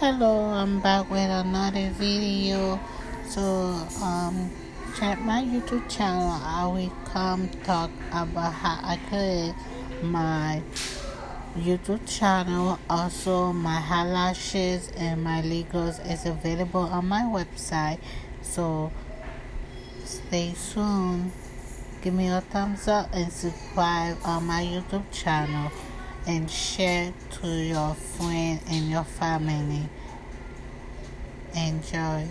Hello, I'm back with another video. So, um, check my YouTube channel. I will come talk about how I create my YouTube channel. Also, my eyelashes and my Legos is available on my website. So, stay soon. Give me a thumbs up and subscribe on my YouTube channel and share to your friend and your family. Enjoy.